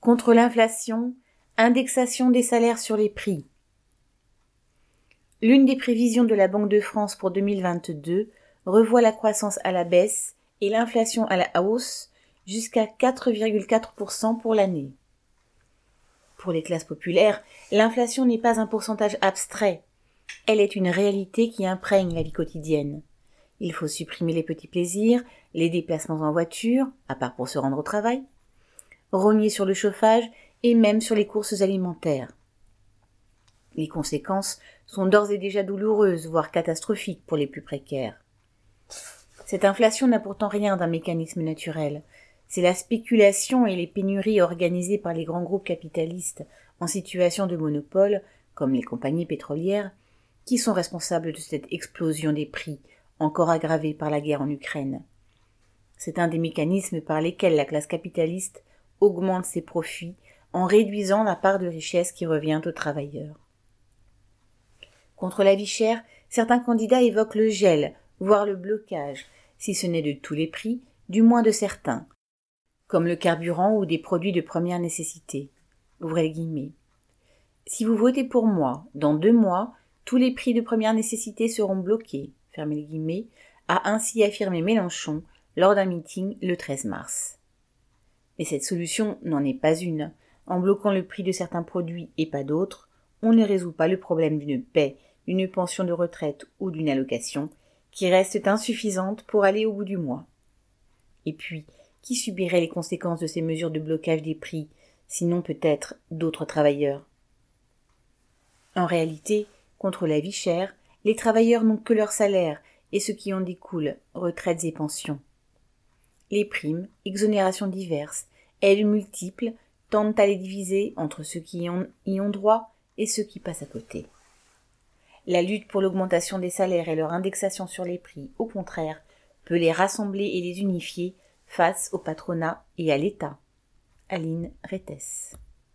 Contre l'inflation, indexation des salaires sur les prix. L'une des prévisions de la Banque de France pour 2022 revoit la croissance à la baisse et l'inflation à la hausse jusqu'à 4,4% pour l'année. Pour les classes populaires, l'inflation n'est pas un pourcentage abstrait, elle est une réalité qui imprègne la vie quotidienne. Il faut supprimer les petits plaisirs, les déplacements en voiture, à part pour se rendre au travail, rogner sur le chauffage et même sur les courses alimentaires. Les conséquences sont d'ores et déjà douloureuses, voire catastrophiques pour les plus précaires. Cette inflation n'a pourtant rien d'un mécanisme naturel. C'est la spéculation et les pénuries organisées par les grands groupes capitalistes en situation de monopole, comme les compagnies pétrolières, qui sont responsables de cette explosion des prix, encore aggravée par la guerre en Ukraine. C'est un des mécanismes par lesquels la classe capitaliste augmente ses profits en réduisant la part de richesse qui revient aux travailleurs. Contre la vie chère, certains candidats évoquent le gel, voire le blocage, si ce n'est de tous les prix, du moins de certains, comme le carburant ou des produits de première nécessité. Si vous votez pour moi, dans deux mois, tous les prix de première nécessité seront bloqués, a ainsi affirmé Mélenchon lors d'un meeting le 13 mars. Mais cette solution n'en est pas une. En bloquant le prix de certains produits et pas d'autres, on ne résout pas le problème d'une paix, d'une pension de retraite ou d'une allocation qui reste insuffisante pour aller au bout du mois. Et puis, qui subirait les conséquences de ces mesures de blocage des prix, sinon peut-être d'autres travailleurs? En réalité, contre la vie chère, les travailleurs n'ont que leur salaire et ce qui en découle, retraites et pensions. Les primes, exonérations diverses, aides multiples, tendent à les diviser entre ceux qui y ont droit et ceux qui passent à côté. La lutte pour l'augmentation des salaires et leur indexation sur les prix, au contraire, peut les rassembler et les unifier face au patronat et à l'État. Aline Rettes.